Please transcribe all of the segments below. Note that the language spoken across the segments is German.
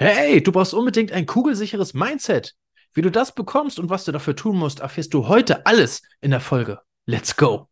Hey, du brauchst unbedingt ein kugelsicheres Mindset. Wie du das bekommst und was du dafür tun musst, erfährst du heute alles in der Folge. Let's go!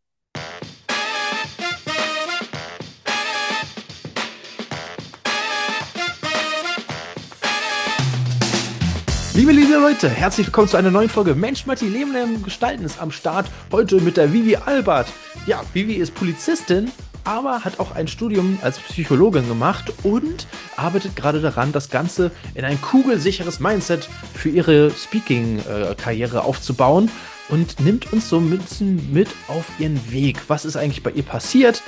Liebe, liebe Leute, herzlich willkommen zu einer neuen Folge Mensch, Matti, Leben lernen, gestalten ist am Start. Heute mit der Vivi Albert. Ja, Vivi ist Polizistin, aber hat auch ein Studium als Psychologin gemacht und arbeitet gerade daran, das Ganze in ein kugelsicheres Mindset für ihre Speaking-Karriere aufzubauen und nimmt uns so bisschen mit auf ihren Weg. Was ist eigentlich bei ihr passiert?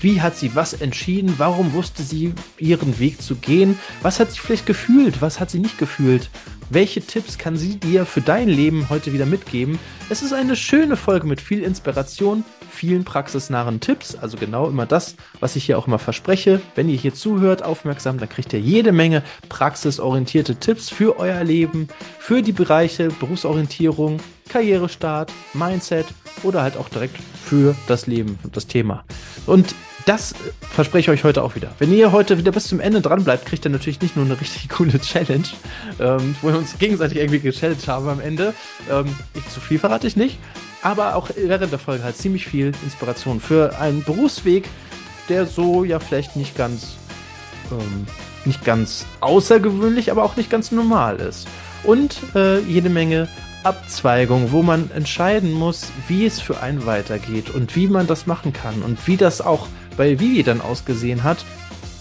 Wie hat sie was entschieden? Warum wusste sie ihren Weg zu gehen? Was hat sie vielleicht gefühlt? Was hat sie nicht gefühlt? Welche Tipps kann sie dir für dein Leben heute wieder mitgeben? Es ist eine schöne Folge mit viel Inspiration, vielen praxisnahen Tipps, also genau immer das, was ich hier auch immer verspreche. Wenn ihr hier zuhört, aufmerksam, dann kriegt ihr jede Menge praxisorientierte Tipps für euer Leben, für die Bereiche Berufsorientierung, Karrierestart, Mindset oder halt auch direkt für das Leben und das Thema. Und das verspreche ich euch heute auch wieder. Wenn ihr heute wieder bis zum Ende dran bleibt, kriegt ihr natürlich nicht nur eine richtig coole Challenge, ähm, wo wir uns gegenseitig irgendwie gechallenged haben am Ende. Ähm, ich, zu viel verrate ich nicht, aber auch während der Folge halt ziemlich viel Inspiration für einen Berufsweg, der so ja vielleicht nicht ganz, ähm, nicht ganz außergewöhnlich, aber auch nicht ganz normal ist. Und äh, jede Menge Abzweigung, wo man entscheiden muss, wie es für einen weitergeht und wie man das machen kann und wie das auch bei Vivi dann ausgesehen hat,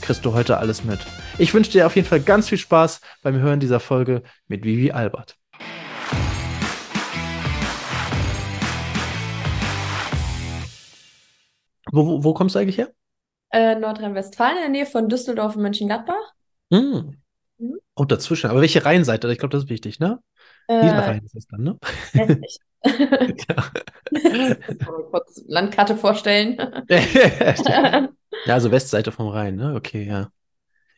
kriegst du heute alles mit. Ich wünsche dir auf jeden Fall ganz viel Spaß beim Hören dieser Folge mit Vivi Albert. Wo, wo, wo kommst du eigentlich her? Äh, Nordrhein-Westfalen, in der Nähe von Düsseldorf und Mönchengladbach. Mm. Mhm. Oh, dazwischen. Aber welche Rheinseite? Ich glaube, das ist wichtig, ne? Äh, Niederrhein ist das dann, ne? Westlich. ja. kurz Landkarte vorstellen. ja, also Westseite vom Rhein, ne? Okay, ja.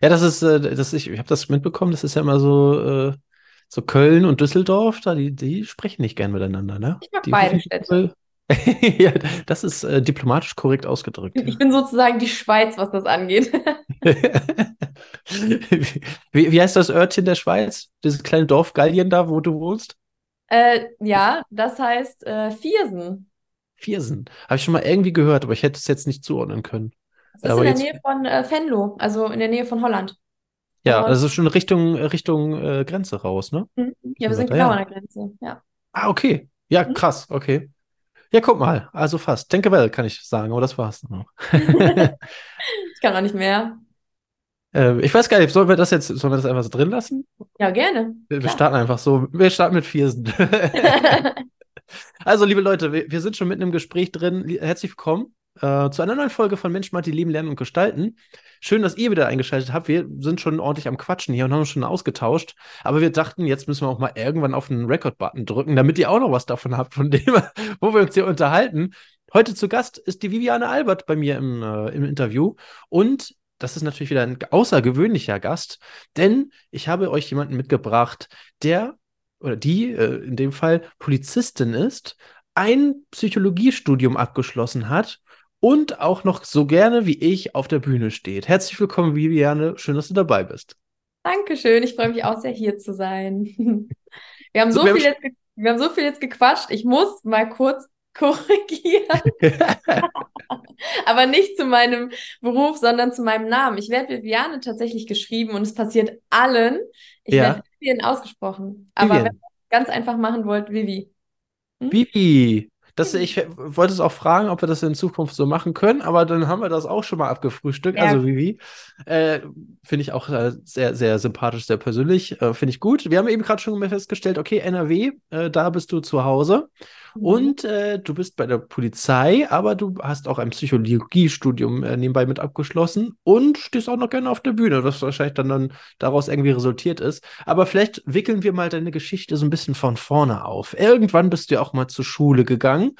Ja, das ist, äh, das ich, ich habe das mitbekommen, das ist ja immer so, äh, so Köln und Düsseldorf, da, die, die sprechen nicht gern miteinander, ne? Ich mag die beide Städte. ja, das ist äh, diplomatisch korrekt ausgedrückt. Ich ja. bin sozusagen die Schweiz, was das angeht. Wie, wie heißt das Örtchen der Schweiz? Dieses kleine Dorf Gallien da, wo du wohnst? Äh, ja, das heißt äh, Viersen. Viersen. Habe ich schon mal irgendwie gehört, aber ich hätte es jetzt nicht zuordnen können. Das ist aber in der Nähe von äh, Venlo, also in der Nähe von Holland. Ja, Und, also schon Richtung, Richtung äh, Grenze raus, ne? Mhm. Ja, wir sind genau ja. an der Grenze, ja. Ah, okay. Ja, mhm. krass, okay. Ja, guck mal, also fast. Denke well, kann ich sagen, aber das war's noch. ich kann auch nicht mehr. Äh, ich weiß gar nicht, sollen wir das jetzt, sollen wir das einfach so drin lassen? Ja, gerne. Wir, wir starten einfach so. Wir starten mit Viersen. also, liebe Leute, wir, wir, sind schon mitten im Gespräch drin. Herzlich willkommen äh, zu einer neuen Folge von Mensch, Martin, Leben, Lernen und Gestalten. Schön, dass ihr wieder eingeschaltet habt. Wir sind schon ordentlich am Quatschen hier und haben uns schon ausgetauscht. Aber wir dachten, jetzt müssen wir auch mal irgendwann auf den Record-Button drücken, damit ihr auch noch was davon habt, von dem, wo wir uns hier unterhalten. Heute zu Gast ist die Viviane Albert bei mir im, äh, im Interview. Und das ist natürlich wieder ein außergewöhnlicher Gast, denn ich habe euch jemanden mitgebracht, der oder die äh, in dem Fall Polizistin ist, ein Psychologiestudium abgeschlossen hat und auch noch so gerne wie ich auf der Bühne steht. Herzlich willkommen, Viviane. Schön, dass du dabei bist. Dankeschön. Ich freue mich auch sehr, hier zu sein. Wir haben so, so wir viel, jetzt, wir haben so viel jetzt gequatscht. Ich muss mal kurz korrigieren. Aber nicht zu meinem Beruf, sondern zu meinem Namen. Ich werde Viviane tatsächlich geschrieben und es passiert allen. Ich ja. werde Vivian ausgesprochen. Aber Vivian. wenn ihr es ganz einfach machen wollt, Vivi. Hm? Vivi. Das, ich wollte es auch fragen, ob wir das in Zukunft so machen können, aber dann haben wir das auch schon mal abgefrühstückt. Ja. Also Vivi, äh, finde ich auch äh, sehr, sehr sympathisch, sehr persönlich. Äh, finde ich gut. Wir haben eben gerade schon festgestellt, okay, NRW, äh, da bist du zu Hause. Mhm. Und äh, du bist bei der Polizei, aber du hast auch ein Psychologiestudium äh, nebenbei mit abgeschlossen und stehst auch noch gerne auf der Bühne, was wahrscheinlich dann, dann daraus irgendwie resultiert ist. Aber vielleicht wickeln wir mal deine Geschichte so ein bisschen von vorne auf. Irgendwann bist du ja auch mal zur Schule gegangen.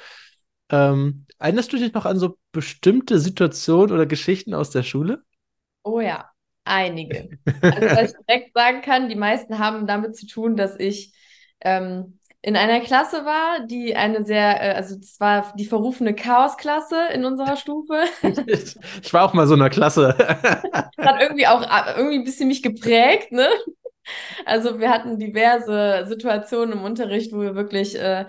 Ähm, erinnerst du dich noch an so bestimmte Situationen oder Geschichten aus der Schule? Oh ja, einige. Also, was ich direkt sagen kann, die meisten haben damit zu tun, dass ich ähm, in einer Klasse war, die eine sehr, äh, also das war die verrufene Chaosklasse in unserer Stufe. Ich, war auch mal so in einer Klasse. Das hat irgendwie auch äh, irgendwie ein bisschen mich geprägt, ne? Also wir hatten diverse Situationen im Unterricht, wo wir wirklich, äh,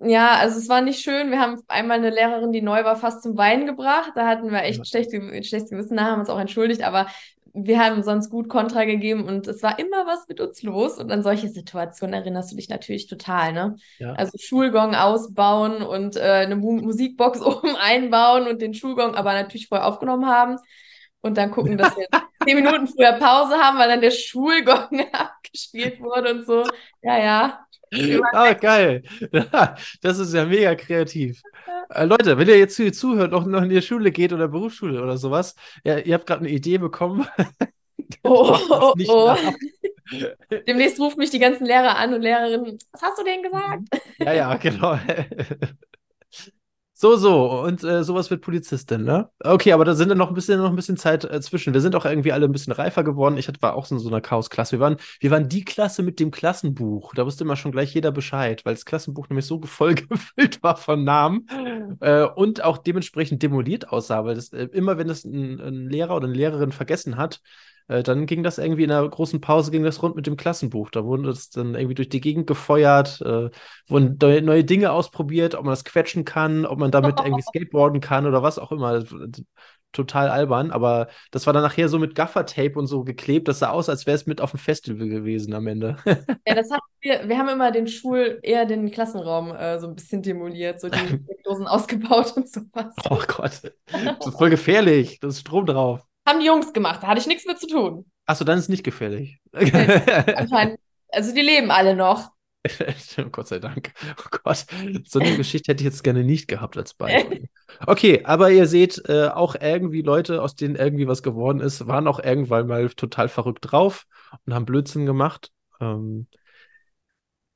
ja, also es war nicht schön. Wir haben einmal eine Lehrerin, die neu war, fast zum Weinen gebracht. Da hatten wir echt Ja. schlechte, schlechtes Gewissen, da haben wir uns auch entschuldigt, aber wir haben sonst gut Kontra gegeben und es war immer was mit uns los. Und an solche Situationen erinnerst du dich natürlich total, ne? Ja. Also Schulgong ausbauen und äh, eine Mu Musikbox oben einbauen und den Schulgong aber natürlich vorher aufgenommen haben. Und dann gucken, dass wir zehn Minuten früher Pause haben, weil dann der Schulgong abgespielt wurde und so. Ja, ja. Ah, geil. Das ist ja mega kreativ. Äh, Leute, wenn ihr jetzt hier zuhört, noch, noch in die Schule geht oder Berufsschule oder sowas, ja, ihr habt gerade eine Idee bekommen. Oh, oh, oh. Demnächst rufen mich die ganzen Lehrer an und Lehrerinnen. Was hast du denen gesagt? Ja, ja, genau. So, so, und äh, sowas wird Polizistin, ne? Okay, aber da sind dann noch ein bisschen, noch ein bisschen Zeit äh, zwischen. Wir sind auch irgendwie alle ein bisschen reifer geworden. Ich war auch so in so einer Chaosklasse. Wir waren, wir waren die Klasse mit dem Klassenbuch. Da wusste immer schon gleich jeder Bescheid, weil das Klassenbuch nämlich so voll gefüllt war von Namen äh, und auch dementsprechend demoliert aussah, weil das äh, immer, wenn das ein, ein Lehrer oder eine Lehrerin vergessen hat, äh, dann ging das irgendwie in einer großen Pause, ging das rund mit dem Klassenbuch. Da wurde das dann irgendwie durch die Gegend gefeuert, äh, wurden neue, neue Dinge ausprobiert, ob man das quetschen kann, ob man damit irgendwie skateboarden kann oder was auch immer. Total albern, aber das war dann nachher so mit Gaffertape und so geklebt. Das sah aus, als wäre es mit auf dem Festival gewesen am Ende. Ja, das haben wir, wir haben immer den Schul, eher den Klassenraum äh, so ein bisschen demoliert, so die Steckdosen ausgebaut und sowas. oh Gott, das ist voll gefährlich. Da ist Strom drauf. Haben die Jungs gemacht, da hatte ich nichts mit zu tun. Achso, dann ist es nicht gefährlich. Anscheinend, also die leben alle noch. Gott sei Dank. Oh Gott, so eine Geschichte hätte ich jetzt gerne nicht gehabt als Beispiel. Okay, aber ihr seht, äh, auch irgendwie Leute, aus denen irgendwie was geworden ist, waren auch irgendwann mal total verrückt drauf und haben Blödsinn gemacht. Ähm,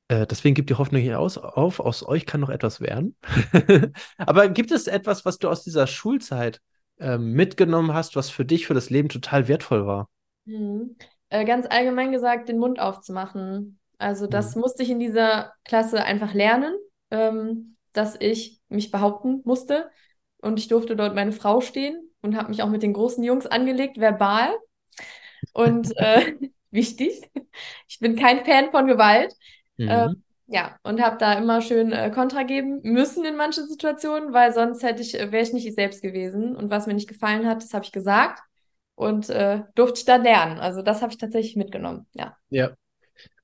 äh, deswegen gibt die Hoffnung hier aus, auf, aus euch kann noch etwas werden. aber gibt es etwas, was du aus dieser Schulzeit ähm, mitgenommen hast, was für dich, für das Leben total wertvoll war? Mhm. Äh, ganz allgemein gesagt, den Mund aufzumachen. Also das Mhm. musste ich in dieser Klasse einfach lernen, ähm, dass ich mich behaupten musste. Und ich durfte dort meine Frau stehen und habe mich auch mit den großen Jungs angelegt, verbal. Und äh, wichtig, ich bin kein Fan von Gewalt. Ähm, Mhm. Ja, und habe da immer schön äh, Kontra geben müssen in manchen Situationen, weil sonst hätte ich, äh, wäre ich nicht ich selbst gewesen. Und was mir nicht gefallen hat, das habe ich gesagt und äh, durfte ich dann lernen. Also das habe ich tatsächlich mitgenommen. Ja. Ja.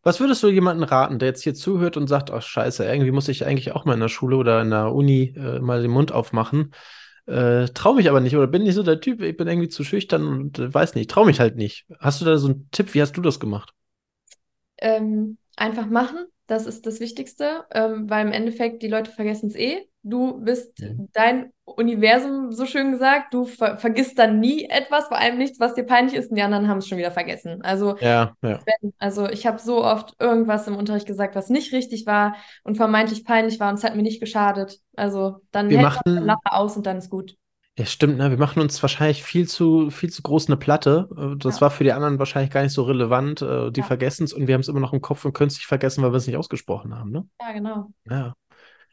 Was würdest du jemandem raten, der jetzt hier zuhört und sagt, oh Scheiße, irgendwie muss ich eigentlich auch mal in der Schule oder in der Uni äh, mal den Mund aufmachen? Äh, trau mich aber nicht oder bin nicht so der Typ, ich bin irgendwie zu schüchtern und äh, weiß nicht, trau mich halt nicht. Hast du da so einen Tipp? Wie hast du das gemacht? Ähm, einfach machen, das ist das Wichtigste, ähm, weil im Endeffekt die Leute vergessen es eh. Du bist Mhm. dein Universum, so schön gesagt. Du ver vergisst dann nie etwas, vor allem nichts, was dir peinlich ist, und die anderen haben es schon wieder vergessen. Also Ja, ja. Wenn, also ich habe so oft irgendwas im Unterricht gesagt, was nicht richtig war und vermeintlich peinlich war und es hat mir nicht geschadet. Also dann Wir hält machen- nachher aus und dann ist gut. Ja, stimmt, ne? Wir machen uns wahrscheinlich viel zu, viel zu groß eine Platte. Äh, Das Ja. war für die anderen wahrscheinlich gar nicht so relevant. Äh, Die Ja. vergessen es und wir haben es immer noch im Kopf und können es nicht vergessen, weil wir es nicht ausgesprochen haben, ne? Ja, genau. Ja.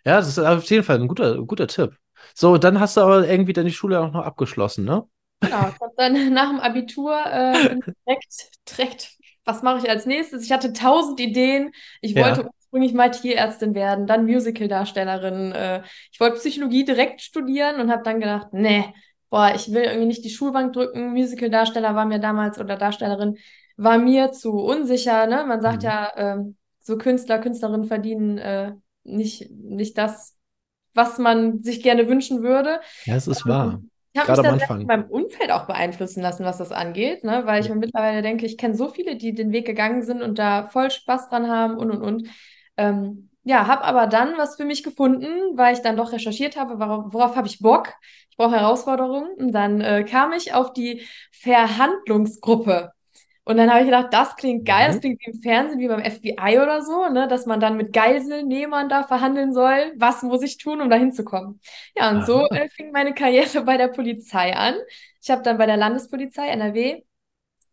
Ja, das ist auf jeden Fall ein guter, guter Tipp. So, dann hast du aber irgendwie dann die Schule auch noch abgeschlossen, ne? Genau. Ich hab dann nach dem Abitur äh, direkt, direkt, was mache ich als nächstes? Ich hatte tausend Ideen. Ich Ja. Ursprünglich mal Tierärztin werden, dann Musicaldarstellerin. Äh, ich wollte Psychologie direkt studieren und habe dann gedacht, nee, boah, ich will irgendwie nicht die Schulbank drücken. Musicaldarsteller war mir damals oder Darstellerin war mir zu unsicher. Ne? Man sagt Mhm. ja, ähm, so Künstler, Künstlerinnen verdienen äh, nicht, nicht das, was man sich gerne wünschen würde. Ja, es ist wahr. Ich habe mich am dann von meinem Umfeld auch beeinflussen lassen, was das angeht, ne? Weil ich Ja. mir mittlerweile denke, ich kenne so viele, die den Weg gegangen sind und da voll Spaß dran haben und und und. Ähm, ja, habe aber dann was für mich gefunden, weil ich dann doch recherchiert habe, worauf, worauf habe ich Bock? Ich brauche Herausforderungen. Und dann äh, kam ich auf die Verhandlungsgruppe. Und dann habe ich gedacht, das klingt geil, das Mhm. klingt wie im Fernsehen, wie beim FBI oder so, ne? Dass man dann mit Geiselnehmern da verhandeln soll. Was muss ich tun, um da hinzukommen? Ja, und so Aha. äh, fing meine Karriere bei der Polizei an. Ich habe dann bei der Landespolizei NRW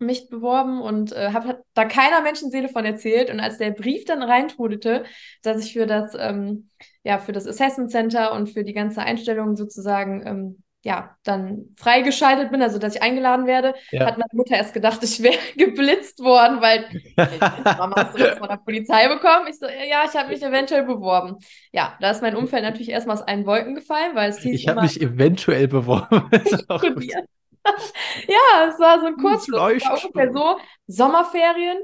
mich beworben und äh, habe da keiner Menschenseele von erzählt. Und als der Brief dann reintrudelte, dass ich für das, ähm, ja, für das Assessment Center und für die ganze Einstellung sozusagen ähm, ja, dann freigeschaltet bin, also dass ich eingeladen werde, Ja. hat meine Mutter erst gedacht, ich wäre geblitzt worden, weil Mama, hast du das von der Polizei bekommen? Ich so, ja, ich habe mich eventuell beworben. Ja, da ist mein Umfeld natürlich erstmal aus allen Wolken gefallen, weil es hieß Ich habe mich eventuell beworben. Ja, es war so ein Kurzschluss. Es war Leuchtturm. ungefähr so, Sommerferien,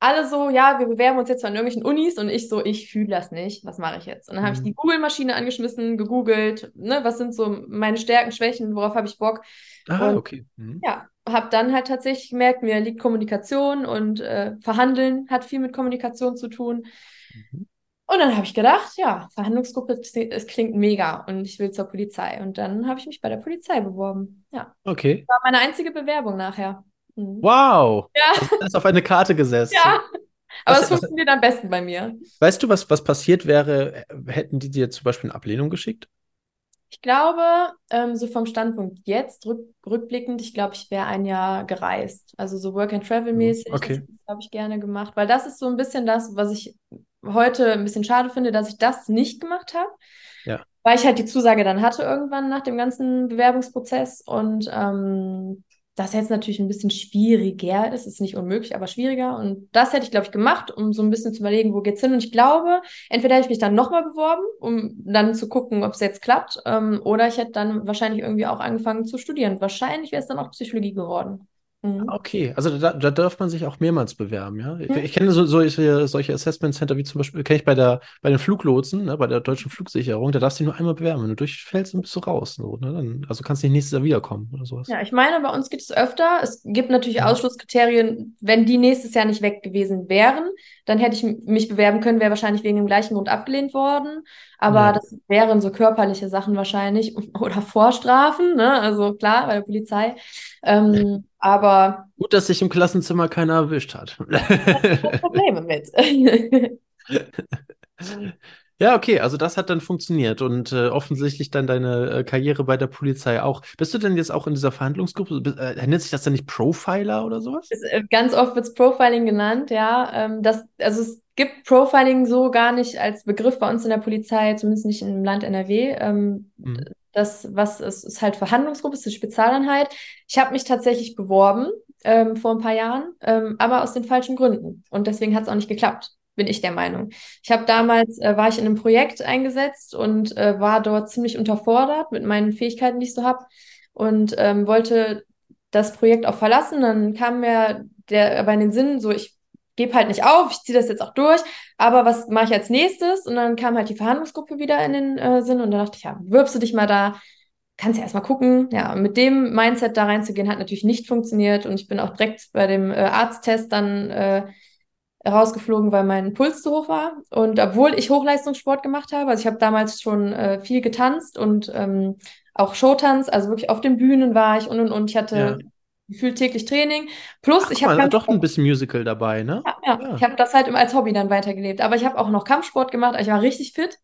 alle so, ja, wir bewerben uns jetzt an irgendwelchen Unis und ich so, ich fühle das nicht, was mache ich jetzt? Und dann habe ich die Google-Maschine angeschmissen, gegoogelt, ne, was sind so meine Stärken, Schwächen, worauf habe ich Bock? Ah, Und okay. Mhm. ja, habe dann halt tatsächlich gemerkt, mir liegt Kommunikation und äh, Verhandeln hat viel mit Kommunikation zu tun. Mhm. Und dann habe ich gedacht, ja, Verhandlungsgruppe, es klingt mega und ich will zur Polizei. Und dann habe ich mich bei der Polizei beworben. Ja, Okay. war meine einzige Bewerbung nachher. Mhm. Wow. Ja, Also das ist auf eine Karte gesetzt. ja. Aber es was- funktioniert am besten bei mir. Weißt du, was, was passiert wäre, äh, hätten die dir zum Beispiel eine Ablehnung geschickt? Ich glaube, ähm, so vom Standpunkt jetzt, rück, rückblickend, ich glaube, ich wäre ein Jahr gereist. Also so Work-and-Travel-mäßig, Okay. das habe ich gerne gemacht. Weil das ist so ein bisschen das, was ich heute ein bisschen schade finde, dass ich das nicht gemacht habe. Ja. Weil ich halt die Zusage dann hatte irgendwann nach dem ganzen Bewerbungsprozess. Und ähm, das jetzt natürlich ein bisschen schwieriger ist. Ist nicht unmöglich, aber schwieriger. Und das hätte ich, glaube ich, gemacht, um so ein bisschen zu überlegen, wo geht's hin. Und ich glaube, entweder hätte ich mich dann nochmal beworben, um dann zu gucken, ob es jetzt klappt, ähm, oder ich hätte dann wahrscheinlich irgendwie auch angefangen zu studieren. Wahrscheinlich wäre es dann auch Psychologie geworden. Mhm. Okay, also da, da darf man sich auch mehrmals bewerben, ja. Ich, Mhm. ich kenne so, solche, solche Assessment Center wie zum Beispiel, kenne ich bei der, bei den Fluglotsen, ne, bei der deutschen Flugsicherung, da darfst du dich nur einmal bewerben. Wenn du durchfällst, dann bist du raus. So, ne? dann, also kannst du nicht nächstes Jahr wiederkommen oder sowas. Ja, ich meine, bei uns gibt es öfter. Es gibt natürlich Mhm. Ausschlusskriterien. Wenn die nächstes Jahr nicht weg gewesen wären, dann hätte ich mich bewerben können, wäre wahrscheinlich wegen dem gleichen Grund abgelehnt worden. Aber Ja. das wären so körperliche Sachen wahrscheinlich oder Vorstrafen, ne? Also klar, bei der Polizei. Ähm, aber Gut, dass sich im Klassenzimmer keiner erwischt hat. Probleme mit. Ja, okay, also das hat dann funktioniert und äh, offensichtlich dann deine äh, Karriere bei der Polizei auch. Bist du denn jetzt auch in dieser Verhandlungsgruppe? Äh, nennt sich das dann nicht Profiler oder sowas? Es, äh, Ganz oft wird es Profiling genannt, ja. Ähm, das, also es gibt Profiling so gar nicht als Begriff bei uns in der Polizei, zumindest nicht im Land NRW. Ähm, Mhm. Das, was ist, ist halt Verhandlungsgruppe, ist eine Spezialeinheit. Ich habe mich tatsächlich beworben ähm, vor ein paar Jahren, ähm, aber aus den falschen Gründen. Und deswegen hat es auch nicht geklappt, bin ich der Meinung. Ich habe damals, äh, war ich in einem Projekt eingesetzt und äh, war dort ziemlich unterfordert mit meinen Fähigkeiten, die ich so habe und ähm, wollte das Projekt auch verlassen. Dann kam mir der aber in den Sinn, so ich gebe halt nicht auf, ich ziehe das jetzt auch durch, aber was mache ich als nächstes? Und dann kam halt die Verhandlungsgruppe wieder in den äh, Sinn und da dachte ich, ja, bewirbst du dich mal da, kannst ja erstmal gucken. Ja, und mit dem Mindset da reinzugehen, hat natürlich nicht funktioniert und ich bin auch direkt bei dem äh, Arzttest dann äh, rausgeflogen, weil mein Puls zu hoch war. Und obwohl ich Hochleistungssport gemacht habe, also ich habe damals schon äh, viel getanzt und ähm, auch Showtanz, also wirklich auf den Bühnen war ich und und und. Ich hatte Ja. Gefühlt täglich Training. Plus, Ach, ich habe ganz doch ein bisschen Musical dabei, ne? ja, ja. Ja. Ich habe das halt immer als Hobby dann weitergelebt. Aber ich habe auch noch Kampfsport gemacht. also Ich war richtig fit.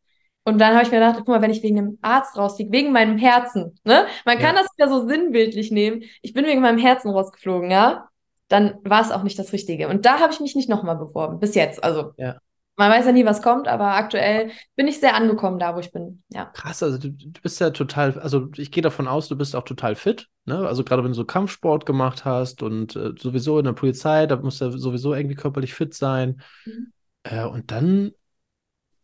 Und dann habe ich mir gedacht, guck mal, wenn ich wegen einem Arzt rausfliege, wegen meinem Herzen, ne? Man kann Ja. das wieder so sinnbildlich nehmen. Ich bin wegen meinem Herzen rausgeflogen, ja? Dann war es auch nicht das Richtige. Und da habe ich mich nicht nochmal beworben. Bis jetzt. Also, Ja. Man weiß ja nie, was kommt, aber aktuell bin ich sehr angekommen da, wo ich bin. Ja. Krass, also du, du bist ja total, also ich gehe davon aus, du bist auch total fit, ne? Also gerade wenn du so Kampfsport gemacht hast und äh, sowieso in der Polizei, da musst du ja sowieso irgendwie körperlich fit sein. Mhm. Äh, und dann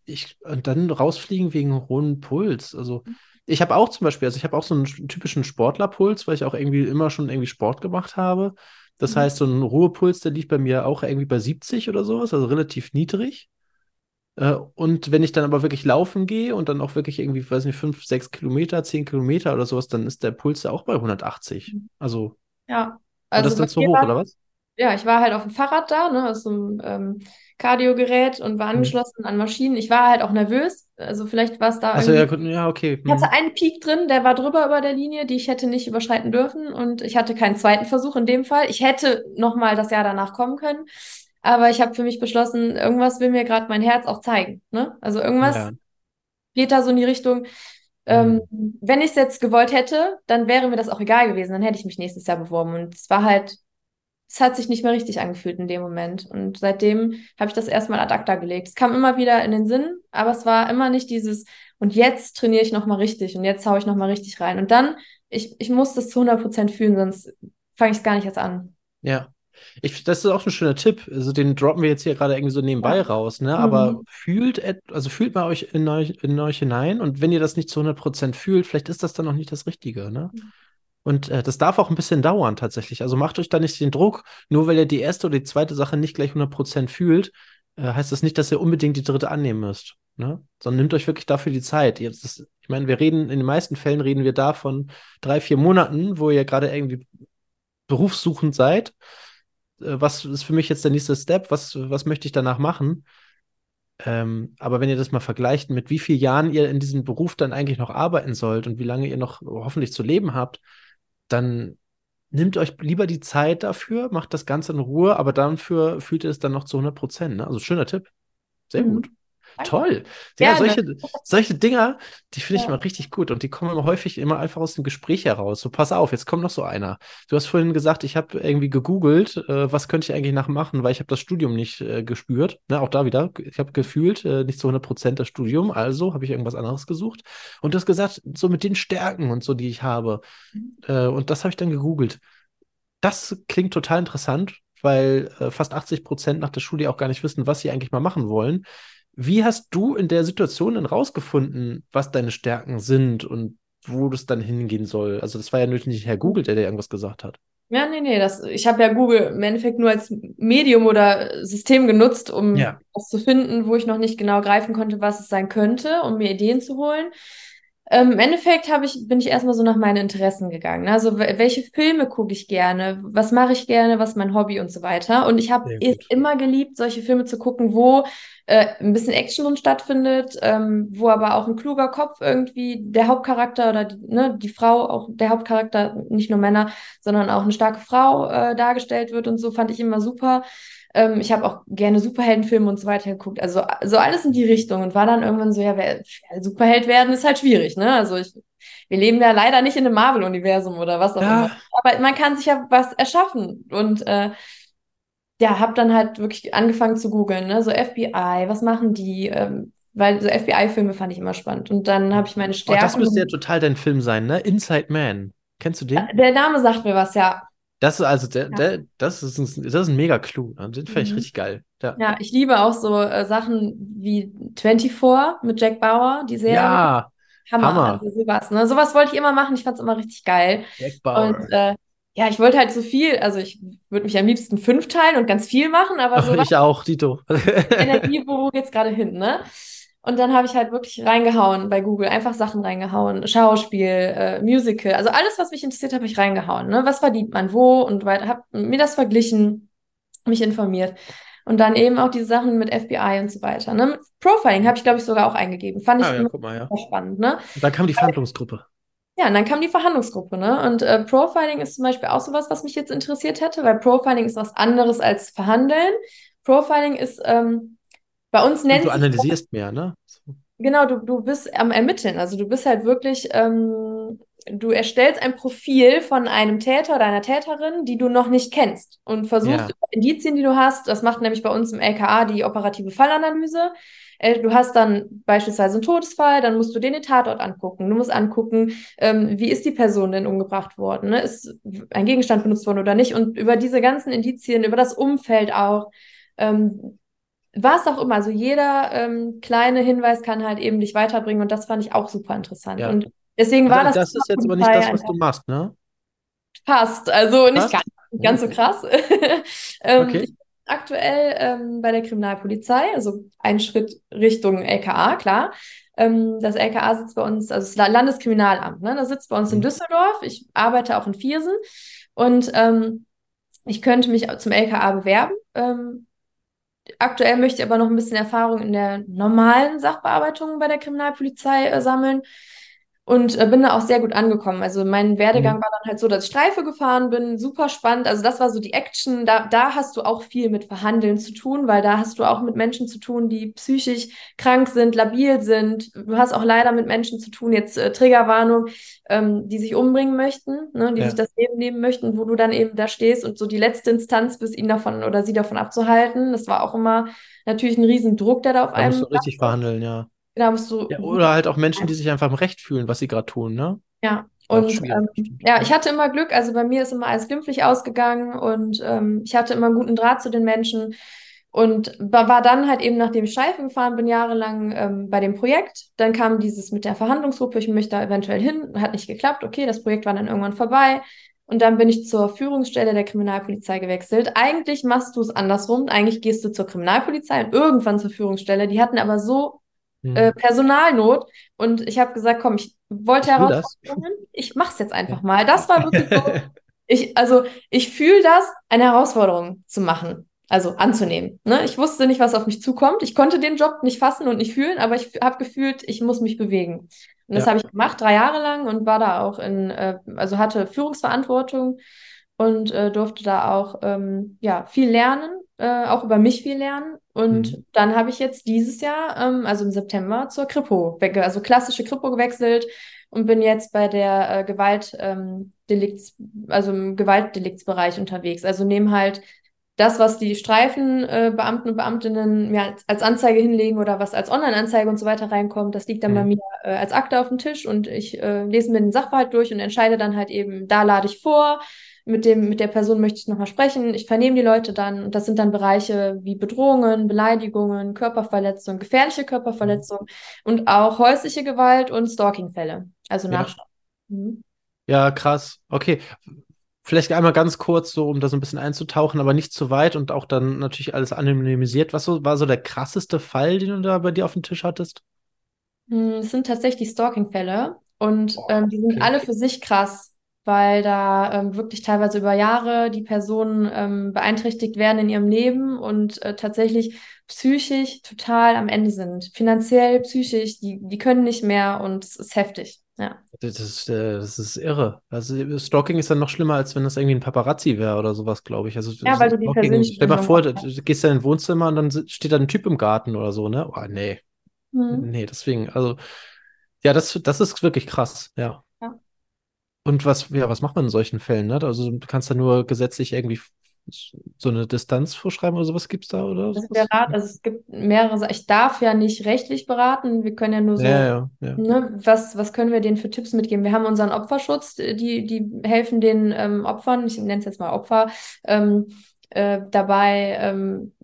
ich und dann rausfliegen wegen hohen Puls. Also ich habe auch zum Beispiel, also ich habe auch so einen typischen Sportlerpuls, weil ich auch irgendwie immer schon irgendwie Sport gemacht habe. Das Mhm. heißt, so ein Ruhepuls, der liegt bei mir auch irgendwie bei 70 oder sowas, also relativ niedrig. Äh, Und wenn ich dann aber wirklich laufen gehe und dann auch wirklich irgendwie, weiß nicht, 5, 6 Kilometer, 10 Kilometer oder sowas, dann ist der Puls ja auch bei 180. Also, Ja. Also das dann bei zu hoch, war- oder was? Ja, ich war halt auf dem Fahrrad da, ne, aus so einem ähm, Kardiogerät und war Mhm. angeschlossen an Maschinen. Ich war halt auch nervös. Also vielleicht war es da Also ja, ja, okay. Ich hatte hm. einen Peak drin, der war drüber über der Linie, die ich hätte nicht überschreiten dürfen. Und ich hatte keinen zweiten Versuch in dem Fall. Ich hätte nochmal das Jahr danach kommen können. Aber ich habe für mich beschlossen, irgendwas will mir gerade mein Herz auch zeigen. Ne? Also irgendwas Ja. geht da so in die Richtung. Ähm, Mhm. wenn ich es jetzt gewollt hätte, dann wäre mir das auch egal gewesen. Dann hätte ich mich nächstes Jahr beworben. Und es war halt, es hat sich nicht mehr richtig angefühlt in dem Moment. Und seitdem habe ich das erstmal ad acta gelegt. Es kam immer wieder in den Sinn, aber es war immer nicht dieses, Und jetzt trainiere ich nochmal richtig und jetzt haue ich nochmal richtig rein. Und dann, ich, ich muss das zu 100% fühlen, sonst fange ich es gar nicht erst an. Ja. Ich, das ist auch ein schöner Tipp. Also den droppen wir jetzt hier gerade irgendwie so nebenbei Ja. raus, ne? Mhm. Aber fühlt, also fühlt mal euch in euch, in euch hinein und wenn ihr das nicht zu 100% fühlt, vielleicht ist das dann noch nicht das Richtige, ne? Mhm. Und äh, das darf auch ein bisschen dauern tatsächlich. Also macht euch da nicht den Druck, nur weil ihr die erste oder die zweite Sache nicht gleich 100% fühlt, äh, heißt das nicht, dass ihr unbedingt die dritte annehmen müsst, ne? Sondern nehmt euch wirklich dafür die Zeit. Jetzt ist, ich meine, wir reden, in den meisten Fällen reden wir da von drei, vier Monaten, wo ihr gerade irgendwie berufssuchend seid. Äh, was ist für mich jetzt der nächste Step? Was, was möchte ich danach machen? Ähm, aber wenn ihr das mal vergleicht mit wie vielen Jahren ihr in diesem Beruf dann eigentlich noch arbeiten sollt und wie lange ihr noch hoffentlich zu leben habt, dann nehmt euch lieber die Zeit dafür, macht das Ganze in Ruhe, aber dafür fühlt ihr es dann noch zu 100 Prozent. Ne? Also schöner Tipp. Sehr Mhm. gut. Danke. Toll. Ja, solche, solche Dinger, die finde ich Ja. immer richtig gut und die kommen immer häufig immer einfach aus dem Gespräch heraus. So, pass auf, jetzt kommt noch so einer. Du hast vorhin gesagt, ich habe irgendwie gegoogelt, äh, was könnte ich eigentlich nachmachen, weil ich habe das Studium nicht äh, gespürt. Ne, auch da wieder, ich habe gefühlt äh, nicht zu 100 Prozent das Studium, also habe ich irgendwas anderes gesucht. Und du hast gesagt, so mit den Stärken und so, die ich habe. Mhm. Äh, und das habe ich dann gegoogelt. Das klingt total interessant, weil äh, fast 80 Prozent nach der Schule auch gar nicht wissen, was sie eigentlich mal machen wollen. Wie hast du in der Situation denn rausgefunden, was deine Stärken sind und wo das dann hingehen soll? Also, das war ja nicht Herr Google, der dir irgendwas gesagt hat. Ja, nee, nee, das, ich habe ja Google im Endeffekt nur als Medium oder System genutzt, um Ja. was zu finden, wo ich noch nicht genau greifen konnte, was es sein könnte, um mir Ideen zu holen. Ähm, Im Endeffekt habe ich, bin ich erstmal so nach meinen Interessen gegangen. ne? Also wel- welche Filme gucke ich gerne, was mache ich gerne, was ist mein Hobby und so weiter. Und ich habe immer geliebt, solche Filme zu gucken, wo äh, ein bisschen Action drin stattfindet, ähm, wo aber auch ein kluger Kopf irgendwie der Hauptcharakter oder die, ne, die Frau, auch der Hauptcharakter, nicht nur Männer, sondern auch eine starke Frau äh, dargestellt wird und so, fand ich immer super. Ähm, ich habe auch gerne Superheldenfilme und so weiter geguckt. Also so alles in die Richtung und war dann irgendwann so, ja, wer, Superheld werden ist halt schwierig, ne? Also ich, wir leben ja leider nicht in einem Marvel-Universum oder was auch Ja. immer. Aber man kann sich ja was erschaffen und äh, ja, habe dann halt wirklich angefangen zu googeln, ne? So FBI, was machen die? Ähm, weil so FBI-Filme fand ich immer spannend. Und dann habe ich meine Oh, das Stärken. müsste ja total dein Film sein, ne? Inside Man. Kennst du den? Der Name sagt mir was, ja. Das ist also, der, Ja. der, das ist ein, das ist ein mega Clou. ne? Den fand ich Mhm. richtig geil. Ja. Ja, ich liebe auch so äh, Sachen wie 24 mit Jack Bauer, die Serie. Ja, Hammer. Hammer. Also sowas, ne? Sowas wollte ich immer machen. Ich fand es immer richtig geil. Jack Bauer. Und äh, ja, ich wollte halt so viel, also ich würde mich am liebsten fünf teilen und ganz viel machen, aber so ich auch, Dito. Energie, wo, wo geht's gerade hin, ne? Und dann habe ich halt wirklich reingehauen bei Google, einfach Sachen reingehauen, Schauspiel, äh, Musical, also alles, was mich interessiert, habe ich reingehauen, ne? Was verdient man wo und weiter, habe mir das verglichen, mich informiert. Und dann eben auch diese Sachen mit FBI und so weiter, ne? Mit Profiling habe ich, glaube ich, sogar auch eingegeben. Fand ich Ah, ja, mal, ja. spannend, ne? Und dann kam die Verhandlungsgruppe. Ja, und dann kam die Verhandlungsgruppe, ne? Und äh, Profiling ist zum Beispiel auch sowas, was mich jetzt interessiert hätte, weil Profiling ist was anderes als Verhandeln. Profiling ist, ähm, bei uns nennt Du analysierst mehr, ne? So. Genau, du, du bist am Ermitteln. Also du bist halt wirklich, ähm, du erstellst ein Profil von einem Täter oder einer Täterin, die du noch nicht kennst und versuchst Ja. Indizien, die du hast, das macht nämlich bei uns im LKA die operative Fallanalyse. Äh, du hast dann beispielsweise einen Todesfall, dann musst du dir den Tatort angucken. Du musst angucken, ähm, wie ist die Person denn umgebracht worden? Ne? Ist ein Gegenstand benutzt worden oder nicht? Und über diese ganzen Indizien, über das Umfeld auch, ähm, was auch immer, also jeder ähm, kleine Hinweis kann halt eben dich weiterbringen und das fand ich auch super interessant. Ja. Und deswegen war Das, das, das ist jetzt aber nicht das, was du machst, ne? fast, also nicht Fast? ganz, nicht ganz so krass. ähm, Okay. Ich aktuell ähm, bei der Kriminalpolizei, also ein Schritt Richtung LKA, klar. Ähm, das LKA sitzt bei uns, also das Landeskriminalamt, ne? Das sitzt bei uns in Mhm. Düsseldorf. Ich arbeite auch in Viersen und ähm, ich könnte mich zum LKA bewerben. Ähm, Aktuell möchte ich aber noch ein bisschen Erfahrung in der normalen Sachbearbeitung bei der Kriminalpolizei äh, sammeln und äh, bin da auch sehr gut angekommen. Also mein Werdegang Mhm. war dann halt so, dass ich Streife gefahren bin, super spannend. Also das war so die Action. Da, da hast du auch viel mit Verhandeln zu tun, weil da hast du auch mit Menschen zu tun, die psychisch krank sind, labil sind. Du hast auch leider mit Menschen zu tun, jetzt äh, Triggerwarnung, ähm, die sich umbringen möchten, ne, die Ja. sich das Leben nehmen möchten, wo du dann eben da stehst und so die letzte Instanz bist, ihn davon oder sie davon abzuhalten. Das war auch immer natürlich ein Riesendruck, der da auf Da musst einem du richtig verhandeln, ja. Genau, du. Ja, oder halt auch Menschen, die sich einfach im Recht fühlen, was sie gerade tun, ne? Ja, und ähm, ja, ich hatte immer Glück, also bei mir ist immer alles glimpflich ausgegangen und ähm, ich hatte immer einen guten Draht zu den Menschen und wa- war dann halt eben, nachdem ich Streifen gefahren bin, jahrelang ähm, bei dem Projekt. Dann kam dieses mit der Verhandlungsgruppe, ich möchte da eventuell hin, hat nicht geklappt, okay, das Projekt war dann irgendwann vorbei. Und dann bin ich zur Führungsstelle der Kriminalpolizei gewechselt. Eigentlich machst du es andersrum. Eigentlich gehst du zur Kriminalpolizei und irgendwann zur Führungsstelle. Die hatten aber so Äh, Personalnot. Und ich habe gesagt, komm, ich wollte. Herausforderungen. Ich mach's jetzt einfach mal. Das war wirklich so. Ich, also ich fühle das, eine Herausforderung zu machen, also anzunehmen. Ne? Ich wusste nicht, was auf mich zukommt. Ich konnte den Job nicht fassen und nicht fühlen, aber ich habe gefühlt, ich muss mich bewegen. Und das Ja. habe ich gemacht, drei Jahre lang und war da auch in, äh, also hatte Führungsverantwortung und äh, durfte da auch ähm, ja, viel lernen, äh, auch über mich viel lernen. Und Mhm. dann habe ich jetzt dieses Jahr, ähm, also im September, zur Kripo, also klassische Kripo gewechselt und bin jetzt bei der äh, Gewalt, ähm, Delikts, also im Gewaltdeliktsbereich unterwegs. Also nehme halt das, was die Streifenbeamten äh, und Beamtinnen mir als, als Anzeige hinlegen oder was als Online-Anzeige und so weiter reinkommt, das liegt dann bei Mhm. mir äh, als Akte auf dem Tisch und ich äh, lese mir den Sachverhalt durch und entscheide dann halt eben, da lade ich vor, mit dem, mit der Person möchte ich nochmal sprechen, ich vernehme die Leute dann und das sind dann Bereiche wie Bedrohungen, Beleidigungen, Körperverletzung, gefährliche Körperverletzung und auch häusliche Gewalt und Stalking-Fälle, also Ja. Nachschlag. Mhm. Ja, krass. Okay. Vielleicht einmal ganz kurz, so um da so ein bisschen einzutauchen, aber nicht zu weit und auch dann natürlich alles anonymisiert. Was so, war so der krasseste Fall, den du da bei dir auf dem Tisch hattest? Hm, Es sind tatsächlich Stalking-Fälle und Boah, ähm, die sind okay. alle für sich krass, weil da ähm, wirklich teilweise über Jahre die Personen ähm, beeinträchtigt werden in ihrem Leben und äh, tatsächlich psychisch total am Ende sind. Finanziell, psychisch, die, die können nicht mehr und es ist heftig. Ja. Das ist, äh, das ist irre. Also Stalking ist dann noch schlimmer, als wenn das irgendwie ein Paparazzi wäre oder sowas, glaube ich. Also Ja, weil du die Stalking, persönliche stell dir mal vor, du, du gehst da in ein Wohnzimmer und dann steht da ein Typ im Garten oder so, ne? Oh, nee. Mhm. Nee, deswegen, also, ja, das, das ist wirklich krass, ja. Und was, ja, was macht man in solchen Fällen, ne? Also du kannst da nur gesetzlich irgendwie so eine Distanz vorschreiben oder sowas gibt's da oder Also der Rat, also es gibt mehrere, Sa- ich darf ja nicht rechtlich beraten, wir können ja nur so Ja, ja, ja. Ne, was, was können wir denen für Tipps mitgeben? Wir haben unseren Opferschutz, die, die helfen den ähm, Opfern, ich nenne es jetzt mal Opfer, ähm, äh, dabei ähm,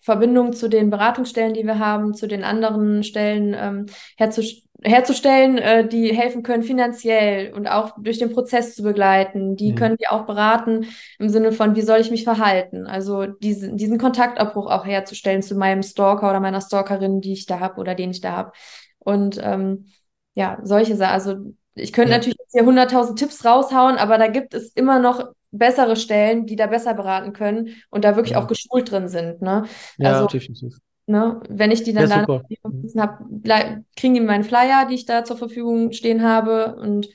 Verbindung zu den Beratungsstellen, die wir haben, zu den anderen Stellen ähm, herzus herzustellen, äh, die helfen können finanziell und auch durch den Prozess zu begleiten. Die Mhm. können die auch beraten im Sinne von, wie soll ich mich verhalten? Also diesen, diesen Kontaktabbruch auch herzustellen zu meinem Stalker oder meiner Stalkerin, die ich da habe oder den ich da habe. Und ähm, ja, solche Sachen. Also ich könnte Ja. natürlich jetzt hier 100.000 Tipps raushauen, aber da gibt es immer noch bessere Stellen, die da besser beraten können und da wirklich Ja. auch geschult drin sind. Ne? Ja, Also, definitiv. Ne, wenn ich die dann Ja, da super. habe, kriegen die meinen Flyer, die ich da zur Verfügung stehen habe. Und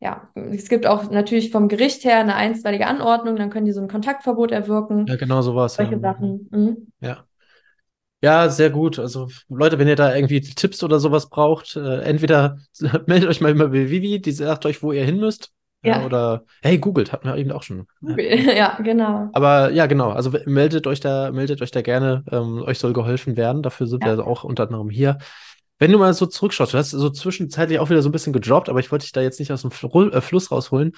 ja, es gibt auch natürlich vom Gericht her eine einstweilige Anordnung, dann können die so ein Kontaktverbot erwirken. Ja, genau so war's, ja. Solche Sachen. Mhm. Ja. Ja, sehr gut. Also Leute, wenn ihr da irgendwie Tipps oder sowas braucht, äh, entweder meldet euch mal bei Vivi, die sagt euch, wo ihr hin müsst. Ja, Ja. oder hey, googelt, hatten wir eben auch schon. Ja. Ja, genau. Aber ja, genau. Also meldet euch da, meldet euch da gerne. Ähm, euch soll geholfen werden. Dafür sind Ja. wir auch unter anderem hier. Wenn du mal so zurückschaust, du hast so zwischenzeitlich auch wieder so ein bisschen gedroppt, aber ich wollte dich da jetzt nicht aus dem Fl äh, Fluss rausholen.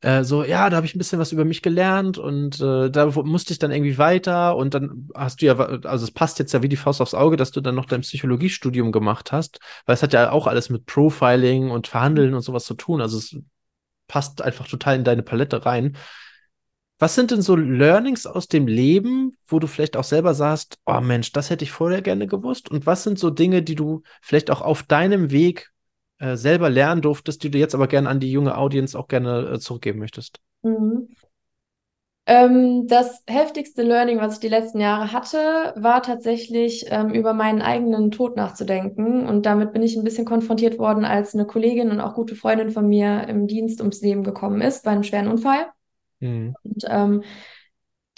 Äh, so, ja, da habe ich ein bisschen was über mich gelernt und äh, da musste ich dann irgendwie weiter und dann hast du ja, also es passt jetzt ja wie die Faust aufs Auge, dass du dann noch dein Psychologiestudium gemacht hast, weil es hat ja auch alles mit Profiling und Verhandeln und sowas zu tun. Also es passt einfach total in deine Palette rein. Was sind denn so Learnings aus dem Leben, wo du vielleicht auch selber sagst, oh Mensch, das hätte ich vorher gerne gewusst? Und was sind so Dinge, die du vielleicht auch auf deinem Weg äh, selber lernen durftest, die du jetzt aber gerne an die junge Audience auch gerne äh, zurückgeben möchtest? Mhm. Ähm, das heftigste Learning, was ich die letzten Jahre hatte, war tatsächlich ähm, über meinen eigenen Tod nachzudenken. Und damit bin ich ein bisschen konfrontiert worden, als eine Kollegin und auch gute Freundin von mir im Dienst ums Leben gekommen ist bei einem schweren Unfall. Mhm. Und ähm,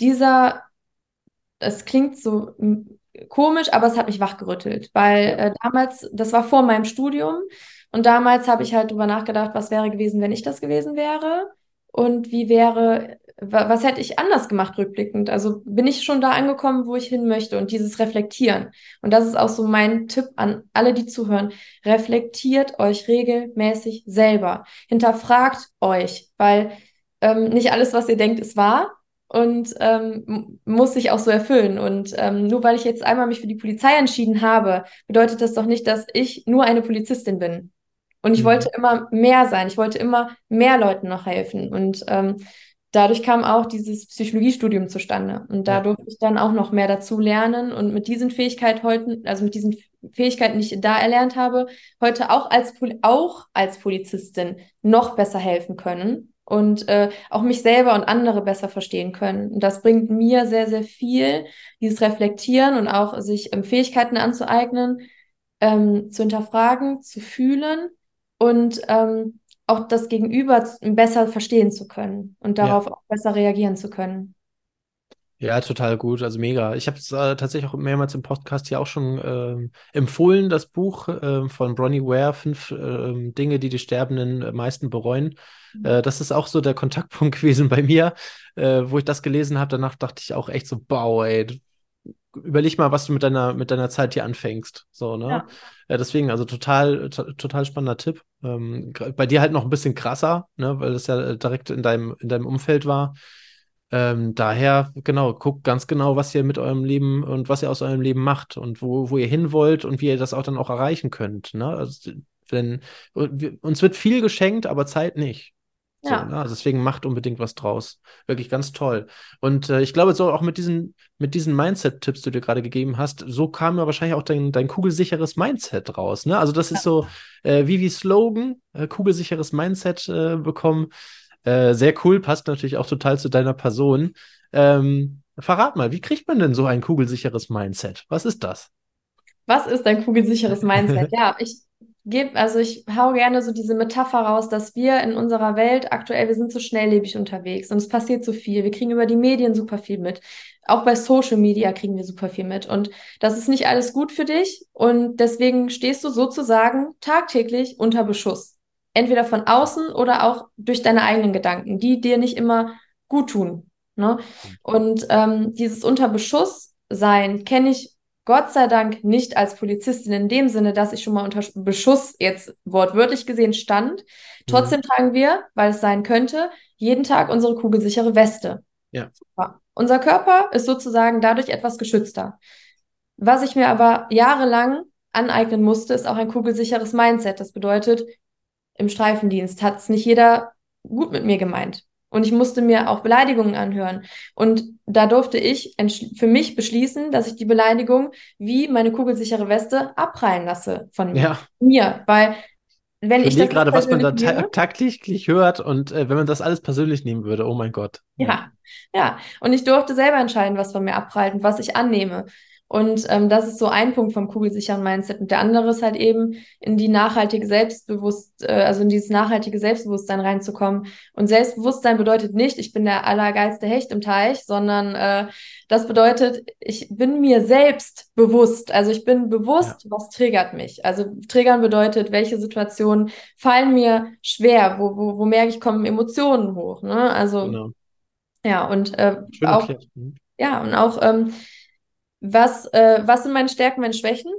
dieser, es klingt so komisch, aber es hat mich wachgerüttelt, weil äh, damals, das war vor meinem Studium und damals habe ich halt drüber nachgedacht, was wäre gewesen, wenn ich das gewesen wäre und wie wäre was hätte ich anders gemacht rückblickend? Also bin ich schon da angekommen, wo ich hin möchte und dieses Reflektieren. Und das ist auch so mein Tipp an alle, die zuhören. Reflektiert euch regelmäßig selber. Hinterfragt euch, weil ähm, nicht alles, was ihr denkt, ist wahr und ähm, muss sich auch so erfüllen. Und ähm, nur weil ich jetzt einmal mich für die Polizei entschieden habe, bedeutet das doch nicht, dass ich nur eine Polizistin bin. Und ich mhm. wollte immer mehr sein. Ich wollte immer mehr Leuten noch helfen. Und ähm, dadurch kam auch dieses Psychologiestudium zustande. Und da ja. durfte ich dann auch noch mehr dazu lernen und mit diesen Fähigkeiten heute, also mit diesen Fähigkeiten, die ich da erlernt habe, heute auch als, auch als Polizistin noch besser helfen können und äh, auch mich selber und andere besser verstehen können. Und das bringt mir sehr, sehr viel, dieses Reflektieren und auch sich ähm, Fähigkeiten anzueignen, ähm, zu hinterfragen, zu fühlen und ähm, auch das Gegenüber besser verstehen zu können und darauf ja. auch besser reagieren zu können. Ja, total gut, also mega. Ich habe es äh, tatsächlich auch mehrmals im Podcast hier auch schon ähm, empfohlen, das Buch äh, von Bronnie Ware, Fünf äh, Dinge, die die Sterbenden äh, meisten bereuen. Mhm. Äh, das ist auch so der Kontaktpunkt gewesen bei mir, äh, wo ich das gelesen habe. Danach dachte ich auch echt so, wow, ey, überleg mal, was du mit deiner, mit deiner Zeit hier anfängst. So, ne? Ja. Ja deswegen, also total, total spannender Tipp. Ähm, bei dir halt noch ein bisschen krasser, ne, weil es ja direkt in deinem, in deinem Umfeld war. Ähm, daher, genau, guckt ganz genau, was ihr mit eurem Leben und was ihr aus eurem Leben macht und wo, wo ihr hin wollt und wie ihr das auch dann auch erreichen könnt. Ne? Also, wenn, uns wird viel geschenkt, aber Zeit nicht. So, ja. Ne? Also deswegen macht unbedingt was draus. Wirklich ganz toll. Und äh, ich glaube, so auch mit diesen, mit diesen Mindset-Tipps, die du dir gerade gegeben hast, so kam ja wahrscheinlich auch dein, dein kugelsicheres Mindset raus. Ne? Also das ist so äh, wie wie Slogan, äh, kugelsicheres Mindset äh, bekommen. Äh, sehr cool, passt natürlich auch total zu deiner Person. Ähm, verrat mal, wie kriegt man denn so ein kugelsicheres Mindset? Was ist das? Was ist ein kugelsicheres Mindset? ja, ich gebe, also ich hau gerne so diese Metapher raus, dass wir in unserer Welt aktuell, wir sind so schnelllebig unterwegs und es passiert so viel. Wir kriegen über die Medien super viel mit. Auch bei Social Media kriegen wir super viel mit. Und das ist nicht alles gut für dich. Und deswegen stehst du sozusagen tagtäglich unter Beschuss. Entweder von außen oder auch durch deine eigenen Gedanken, die dir nicht immer gut tun. Ne? Und ähm, dieses Unterbeschuss sein kenne ich Gott sei Dank nicht als Polizistin in dem Sinne, dass ich schon mal unter Beschuss jetzt wortwörtlich gesehen stand. Mhm. Trotzdem mhm. tragen wir, weil es sein könnte, jeden Tag unsere kugelsichere Weste. Ja. Super. Unser Körper ist sozusagen dadurch etwas geschützter. Was ich mir aber jahrelang aneignen musste, ist auch ein kugelsicheres Mindset. Das bedeutet, im Streifendienst hat es nicht jeder gut mit mir gemeint. Und ich musste mir auch Beleidigungen anhören. Und da durfte ich für mich beschließen, dass ich die Beleidigung wie meine kugelsichere Weste abprallen lasse von ja. mir. Weil wenn ich, ich das gerade, was man da ta tagtäglich hört und äh, wenn man das alles persönlich nehmen würde, oh mein Gott. Ja, ja. Und ich durfte selber entscheiden, was von mir abprallt und was ich annehme. Und ähm, das ist so ein Punkt vom kugelsicheren Mindset. Und der andere ist halt eben in die nachhaltige Selbstbewusst, äh, also in dieses nachhaltige Selbstbewusstsein reinzukommen. Und Selbstbewusstsein bedeutet nicht, ich bin der allergeilste Hecht im Teich, sondern äh, das bedeutet, ich bin mir selbst bewusst. Also ich bin bewusst, ja. was triggert mich. Also triggern bedeutet, welche Situationen fallen mir schwer, wo, wo, wo merke ich, kommen Emotionen hoch. Ne? Also genau. ja, und äh, auch, mhm. ja, und auch ähm, was, äh, was sind meine Stärken, meine Schwächen?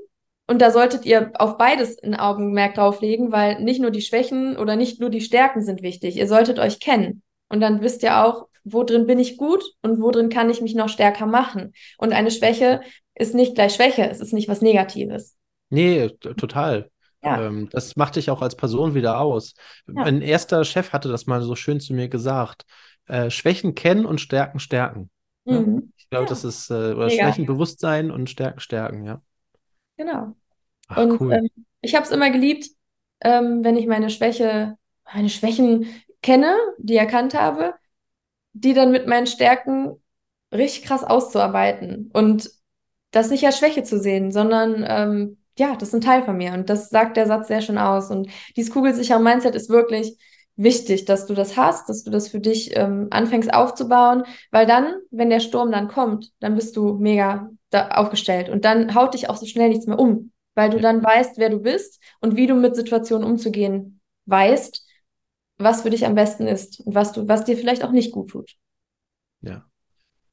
Und da solltet ihr auf beides ein Augenmerk drauflegen, weil nicht nur die Schwächen oder nicht nur die Stärken sind wichtig. Ihr solltet euch kennen. Und dann wisst ihr auch, wo drin bin ich gut und wo drin kann ich mich noch stärker machen. Und eine Schwäche ist nicht gleich Schwäche, es ist nicht was Negatives. Nee, total. Ja. Ähm, das macht dich auch als Person wieder aus. Ja. Mein erster Chef hatte das mal so schön zu mir gesagt. Äh, Schwächen kennen und Stärken stärken. Mhm. Ich glaube, ja. das ist, äh, oder Mega. Schwächen Bewusstsein und Stärken stärken, ja. Genau. Ach, und cool. ähm, ich habe es immer geliebt, ähm, wenn ich meine Schwäche, meine Schwächen kenne, die erkannt habe, die dann mit meinen Stärken richtig krass auszuarbeiten und das nicht als Schwäche zu sehen, sondern ähm, ja, das ist ein Teil von mir und das sagt der Satz sehr schön aus und dieses kugelsichere Mindset ist wirklich wichtig, dass du das hast, dass du das für dich ähm, anfängst aufzubauen, weil dann, wenn der Sturm dann kommt, dann bist du mega aufgestellt und dann haut dich auch so schnell nichts mehr um, weil du dann weißt, wer du bist und wie du mit Situationen umzugehen weißt, was für dich am besten ist und was du, was dir vielleicht auch nicht gut tut. Ja.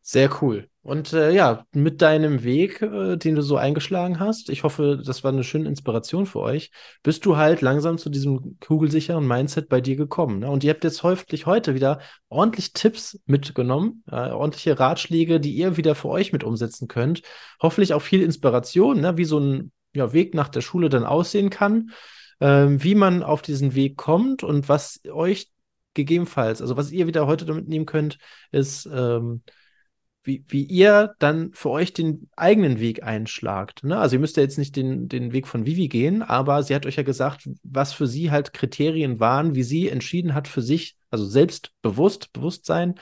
Sehr cool. Und äh, ja, mit deinem Weg, äh, den du so eingeschlagen hast, ich hoffe, das war eine schöne Inspiration für euch, bist du halt langsam zu diesem kugelsicheren Mindset bei dir gekommen. Ne? Und ihr habt jetzt häufig heute wieder ordentlich Tipps mitgenommen, äh, ordentliche Ratschläge, die ihr wieder für euch mit umsetzen könnt. Hoffentlich auch viel Inspiration, ne? wie so ein ja, Weg nach der Schule dann aussehen kann, ähm, wie man auf diesen Weg kommt und was euch gegebenenfalls, also was ihr wieder heute damit nehmen könnt, ist, ähm, wie, wie ihr dann für euch den eigenen Weg einschlagt. Ne? Also ihr müsst ja jetzt nicht den, den Weg von Vivi gehen, aber sie hat euch ja gesagt, was für sie halt Kriterien waren, wie sie entschieden hat für sich, also selbstbewusst, Bewusstsein,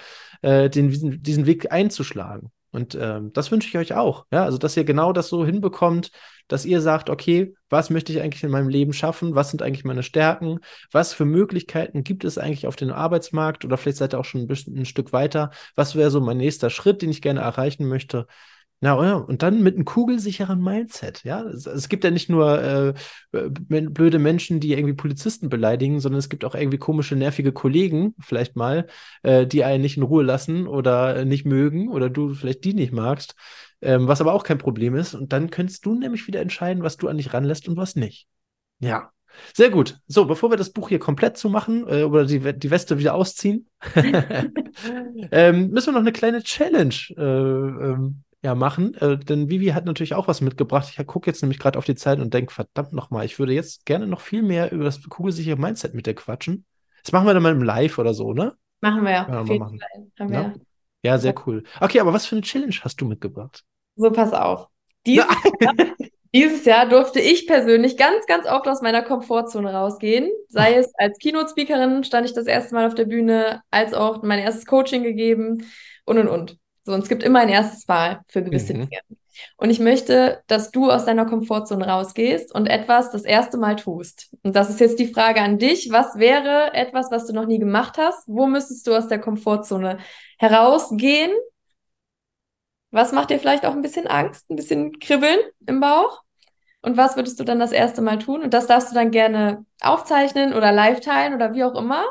äh, den, diesen, diesen Weg einzuschlagen. Und ähm, das wünsche ich euch auch. Ja, also dass ihr genau das so hinbekommt, dass ihr sagt, okay, was möchte ich eigentlich in meinem Leben schaffen? Was sind eigentlich meine Stärken? Was für Möglichkeiten gibt es eigentlich auf dem Arbeitsmarkt? Oder vielleicht seid ihr auch schon ein, bisschen, ein Stück weiter. Was wäre so mein nächster Schritt, den ich gerne erreichen möchte? Na ja, und dann mit einem kugelsicheren Mindset, ja. Es, es gibt ja nicht nur äh, blöde Menschen, die irgendwie Polizisten beleidigen, sondern es gibt auch irgendwie komische, nervige Kollegen, vielleicht mal, äh, die einen nicht in Ruhe lassen oder nicht mögen oder du vielleicht die nicht magst, ähm, was aber auch kein Problem ist. Und dann könntest du nämlich wieder entscheiden, was du an dich ranlässt und was nicht. Ja. Sehr gut. So, bevor wir das Buch hier komplett zumachen äh, oder die, die Weste wieder ausziehen, ähm, müssen wir noch eine kleine Challenge äh, ähm, ja, machen. Äh, denn Vivi hat natürlich auch was mitgebracht. Ich gucke jetzt nämlich gerade auf die Zeit und denke, verdammt nochmal, ich würde jetzt gerne noch viel mehr über das kugelsichere Mindset mit dir quatschen. Das machen wir dann mal im Live oder so, ne? Machen wir ja. Jeden machen. Fall. Haben Ja? wir. Ja, sehr cool. Okay, aber was für eine Challenge hast du mitgebracht? So, pass auf. Dieses, dieses Jahr durfte ich persönlich ganz, ganz oft aus meiner Komfortzone rausgehen. Sei es als Keynote-Speakerin, stand ich das erste Mal auf der Bühne, als auch mein erstes Coaching gegeben und und und. So, und es gibt immer ein erstes Mal für gewisse Mhm. Dinge. Und ich möchte, dass du aus deiner Komfortzone rausgehst und etwas das erste Mal tust. Und das ist jetzt die Frage an dich. Was wäre etwas, was du noch nie gemacht hast? Wo müsstest du aus der Komfortzone herausgehen? Was macht dir vielleicht auch ein bisschen Angst, ein bisschen Kribbeln im Bauch? Und was würdest du dann das erste Mal tun? Und das darfst du dann gerne aufzeichnen oder live teilen oder wie auch immer.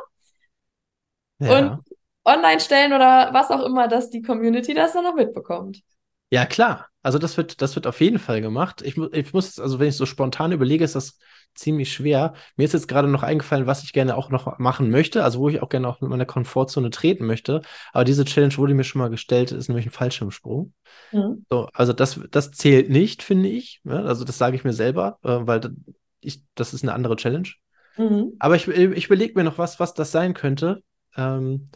Ja. Online stellen oder was auch immer, dass die Community das dann noch mitbekommt. Ja, klar. Also das wird, das wird auf jeden Fall gemacht. Ich, ich muss, also wenn ich so spontan überlege, ist das ziemlich schwer. Mir ist jetzt gerade noch eingefallen, was ich gerne auch noch machen möchte, also wo ich auch gerne auch mit meiner Komfortzone treten möchte. Aber diese Challenge wurde mir schon mal gestellt, ist nämlich ein Fallschirmsprung. Mhm. So, also das, das zählt nicht, finde ich. Ja, also das sage ich mir selber, äh, weil ich, das ist eine andere Challenge. Mhm. Aber ich, ich überlege mir noch was, was das sein könnte. Ähm,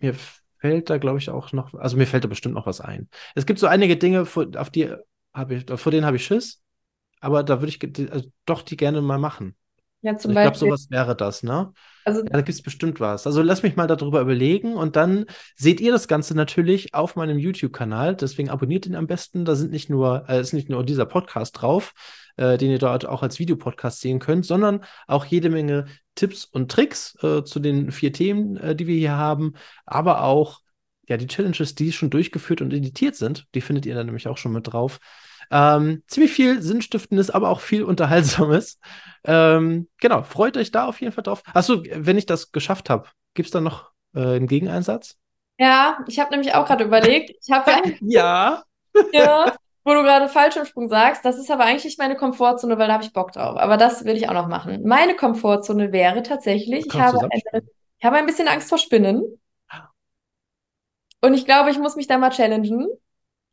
mir fällt da, glaube ich, auch noch, also mir fällt da bestimmt noch was ein. Es gibt so einige Dinge, vor, auf die habe ich, vor denen habe ich Schiss, aber da würde ich also doch die gerne mal machen. Ja, Also zum ich glaube, sowas wäre das, ne? also Ja, da gibt es bestimmt was. Also lass mich mal darüber überlegen und dann seht ihr das Ganze natürlich auf meinem YouTube-Kanal. Deswegen abonniert ihn am besten. Da sind nicht nur, äh, ist nicht nur dieser Podcast drauf, äh, den ihr dort auch als Videopodcast sehen könnt, sondern auch jede Menge Tipps und Tricks äh, zu den vier Themen, äh, die wir hier haben, aber auch ja, die Challenges, die schon durchgeführt und editiert sind, die findet ihr dann nämlich auch schon mit drauf. Ähm, ziemlich viel Sinnstiftendes, aber auch viel Unterhaltsames. Ähm, genau, freut euch da auf jeden Fall drauf. Achso, wenn ich das geschafft habe, gibt es da noch äh, einen Gegeneinsatz? ja, ich habe nämlich auch gerade überlegt, ich habe ja, Ja. ja, wo du gerade Fallschirmsprung sagst, das ist aber eigentlich nicht meine Komfortzone, weil da habe ich Bock drauf. Aber das will ich auch noch machen. Meine Komfortzone wäre tatsächlich, ich habe eine, ich habe ein bisschen Angst vor Spinnen. Und ich glaube, ich muss mich da mal challengen.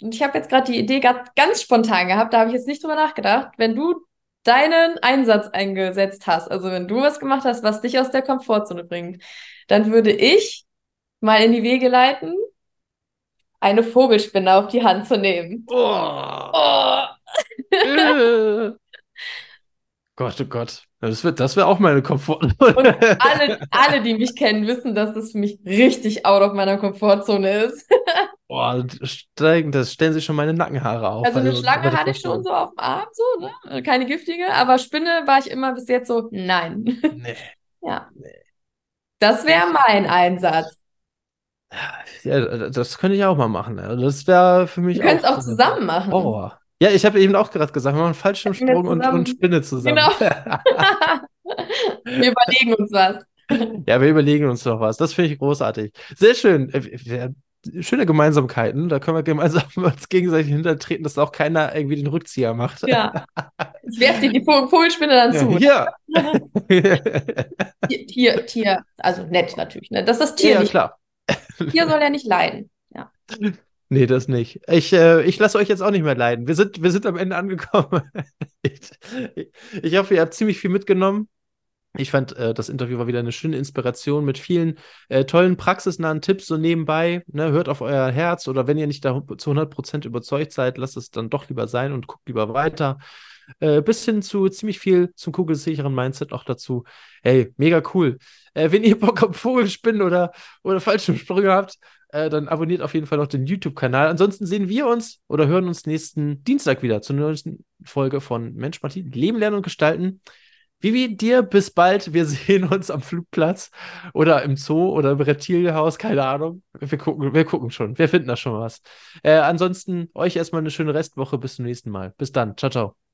Und ich habe jetzt gerade die Idee ganz spontan gehabt, da habe ich jetzt nicht drüber nachgedacht. Wenn du deinen Einsatz eingesetzt hast, also wenn du was gemacht hast, was dich aus der Komfortzone bringt, dann würde ich mal in die Wege leiten, eine Vogelspinne auf die Hand zu nehmen. Oh. Oh, Äh. Gott, oh Gott. Das wird, das wäre auch meine Komfort. und alle, alle, die mich kennen, wissen, dass das für mich richtig out of meiner Komfortzone ist. Boah, steigen, das stellen sich schon meine Nackenhaare auf. Also eine bei Schlange hatte ich schon so auf dem Arm, so, ne? Keine giftige, aber Spinne war ich immer bis jetzt so, nein. Nee. Ja. Das wäre mein Einsatz. Ja, das könnte ich auch mal machen. Also das wäre für mich Wir können es auch zusammen machen. Horror. Ja, ich habe eben auch gerade gesagt, wir machen Fallschirmsprung und, und Spinne zusammen. Genau. Wir überlegen uns was. Ja, wir überlegen uns noch was. Das finde ich großartig. Sehr schön. Äh, schöne Gemeinsamkeiten. Da können wir gemeinsam uns gegenseitig hintertreten, dass auch keiner irgendwie den Rückzieher macht. Ja. Ich werfe dir die Vogelspinne dann zu. Ja. Tier, Tier, Tier, also nett natürlich, ne? Dass das Tier ja, nicht, klar. Tier soll ja nicht leiden. Ja. Nee, das nicht. Ich, äh, ich lasse euch jetzt auch nicht mehr leiden. Wir sind, wir sind am Ende angekommen. ich, ich hoffe, ihr habt ziemlich viel mitgenommen. Ich fand, äh, das Interview war wieder eine schöne Inspiration mit vielen äh, tollen praxisnahen Tipps so nebenbei. Ne? Hört auf euer Herz oder wenn ihr nicht da zu 100% überzeugt seid, lasst es dann doch lieber sein und guckt lieber weiter. Äh, bis hin zu ziemlich viel zum kugelsicheren Mindset auch dazu. Hey, mega cool. Äh, wenn ihr Bock auf Vogelspinnen oder, oder Fallschirmsprünge habt, äh, dann abonniert auf jeden Fall noch den YouTube-Kanal. Ansonsten sehen wir uns oder hören uns nächsten Dienstag wieder zur neuesten Folge von Mensch Martin, Leben, Lernen und Gestalten. Vivi, dir bis bald. Wir sehen uns am Flugplatz oder im Zoo oder im Reptilienhaus, keine Ahnung. Wir gucken, wir gucken schon. Wir finden da schon was. Äh, ansonsten euch erstmal eine schöne Restwoche. Bis zum nächsten Mal. Bis dann. Ciao, ciao.